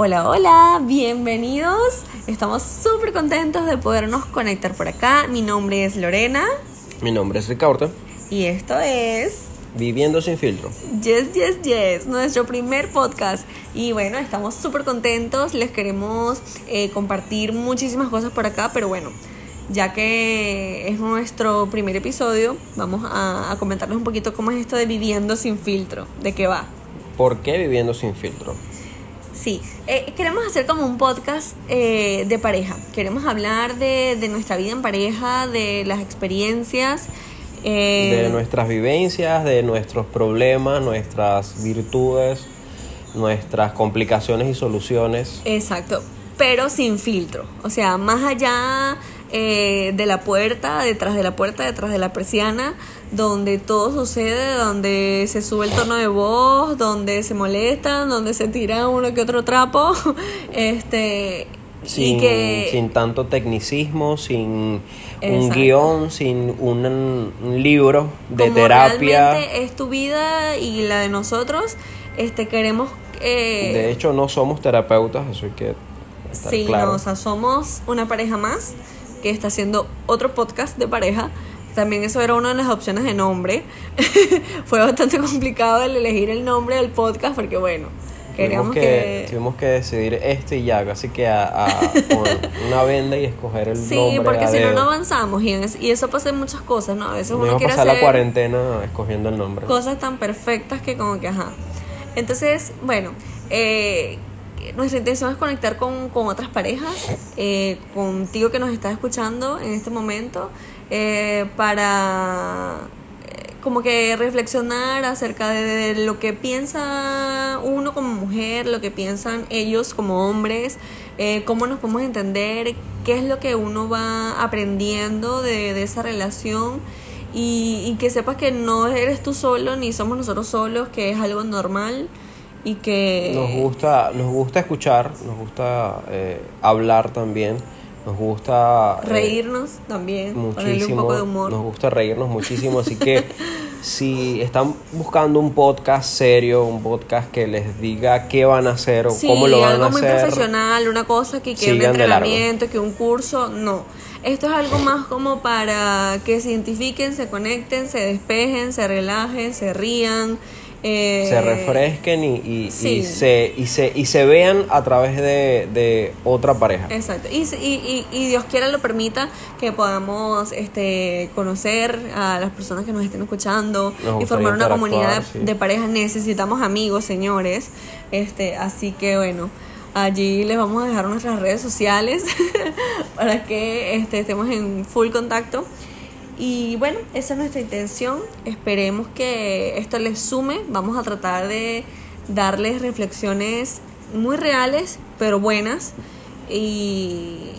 Hola, hola, bienvenidos. Estamos súper contentos de podernos conectar por acá. Mi nombre es Lorena Mi nombre es Ricardo, y esto es viviendo sin filtro. Yes, Yes, Yes, nuestro primer podcast. Y bueno, estamos súper contentos, les queremos eh, compartir muchísimas cosas por acá, pero bueno, ya que es nuestro primer episodio, vamos a, a comentarles un poquito cómo es esto de viviendo sin filtro, de qué va. ¿Por qué viviendo sin filtro? Sí, eh, queremos hacer como un podcast eh, de pareja. Queremos hablar de, de nuestra vida en pareja, de las experiencias. eh, De nuestras vivencias, de nuestros problemas, nuestras virtudes, nuestras complicaciones y soluciones. Exacto, pero sin filtro. O sea, más allá eh, de la puerta, detrás de la puerta, detrás de la persiana, donde todo sucede, donde se sube el tono de voz, donde se molestan, donde se tira uno que otro trapo. Este. Sin, que. sin tanto tecnicismo, sin un guion, sin un, un libro de como terapia. realmente es tu vida y la de nosotros, este queremos eh, De hecho, no somos terapeutas, eso hay que sí, claro. no, o sea, somos una pareja más que está haciendo otro podcast de pareja. También eso era una de las opciones de nombre. Fue bastante complicado el elegir el nombre del podcast porque bueno, queríamos que, tuvimos que decidir este y ya, casi que a, una venda y escoger el Sí, nombre. porque a si no, no avanzamos y, es- y eso pasa en muchas cosas, ¿no? A veces uno quiere pasar la cuarentena escogiendo el nombre. cosas tan perfectas que como que, ajá. Entonces, bueno, eh, nuestra intención es conectar con, con otras parejas, eh, contigo que nos estás escuchando en este momento, eh, para eh, como que reflexionar acerca de, lo que piensa uno como mujer, lo que piensan ellos como hombres, eh, cómo nos podemos entender, qué es lo que uno va aprendiendo de, de esa relación. Y, y que sepas que no eres tú solo ni somos nosotros solos, que es algo normal y que... Nos gusta, nos gusta escuchar, nos gusta eh, hablar también, nos gusta eh, reírnos también, ponerle un poco de humor. nos gusta reírnos muchísimo, así que si están buscando un podcast serio, un podcast que les diga qué van a hacer o Sí, cómo lo van algo a muy hacer, profesional, una cosa que, que un entrenamiento, que un curso, no. Esto es algo más como para que se identifiquen, se conecten, se despejen, se relajen, se rían. Eh, se refresquen y, y, sí. y se, y, se, y se vean a través de, de otra pareja. Exacto. Y, y, y, Dios quiera lo permita que podamos este, conocer a las personas que nos estén escuchando Nos y formar una comunidad sí. de parejas. Necesitamos amigos, señores. Este, así que bueno, allí les vamos a dejar nuestras redes sociales para que este, estemos en full contacto. Y bueno, esa es nuestra intención. Esperemos que esto les sume. Vamos a tratar de darles reflexiones muy reales, pero buenas. Y,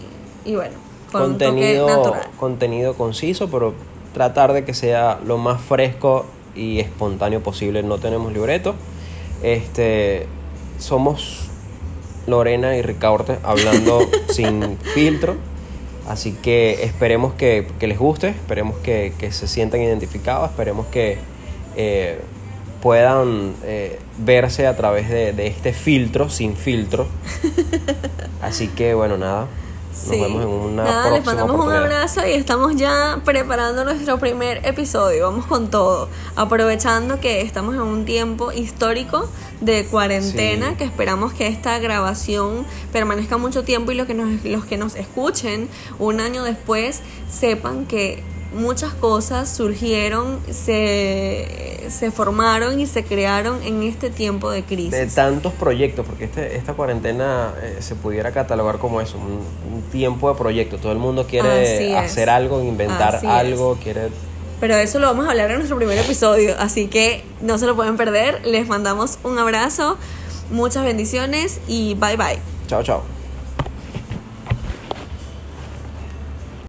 y bueno, con un toque contenido, natural. contenido conciso, pero tratar de que sea lo más fresco y espontáneo posible. No tenemos libreto. Este, somos Lorena y Ricaurte hablando sin filtro. Así que esperemos que, que les guste, esperemos que, que se sientan identificados, esperemos que eh, puedan eh, verse a través de, de este filtro, sin filtro. Así que bueno, nada. Nos Sí. vemos en una Nada, les mandamos un abrazo y estamos ya preparando nuestro primer episodio. Vamos con todo. Aprovechando que estamos en un tiempo histórico de cuarentena, Sí. que esperamos que esta grabación permanezca mucho tiempo y los que nos, los que nos escuchen un año después sepan que muchas cosas surgieron, se, se formaron y se crearon en este tiempo de crisis. de tantos proyectos, porque este, esta cuarentena eh, se pudiera catalogar como eso, un, un tiempo de proyectos. Todo el mundo quiere es. hacer algo, inventar Así es. algo, quiere... Pero eso lo vamos a hablar en nuestro primer episodio, así que no se lo pueden perder. Les mandamos un abrazo, muchas bendiciones y bye bye. Chao, chao.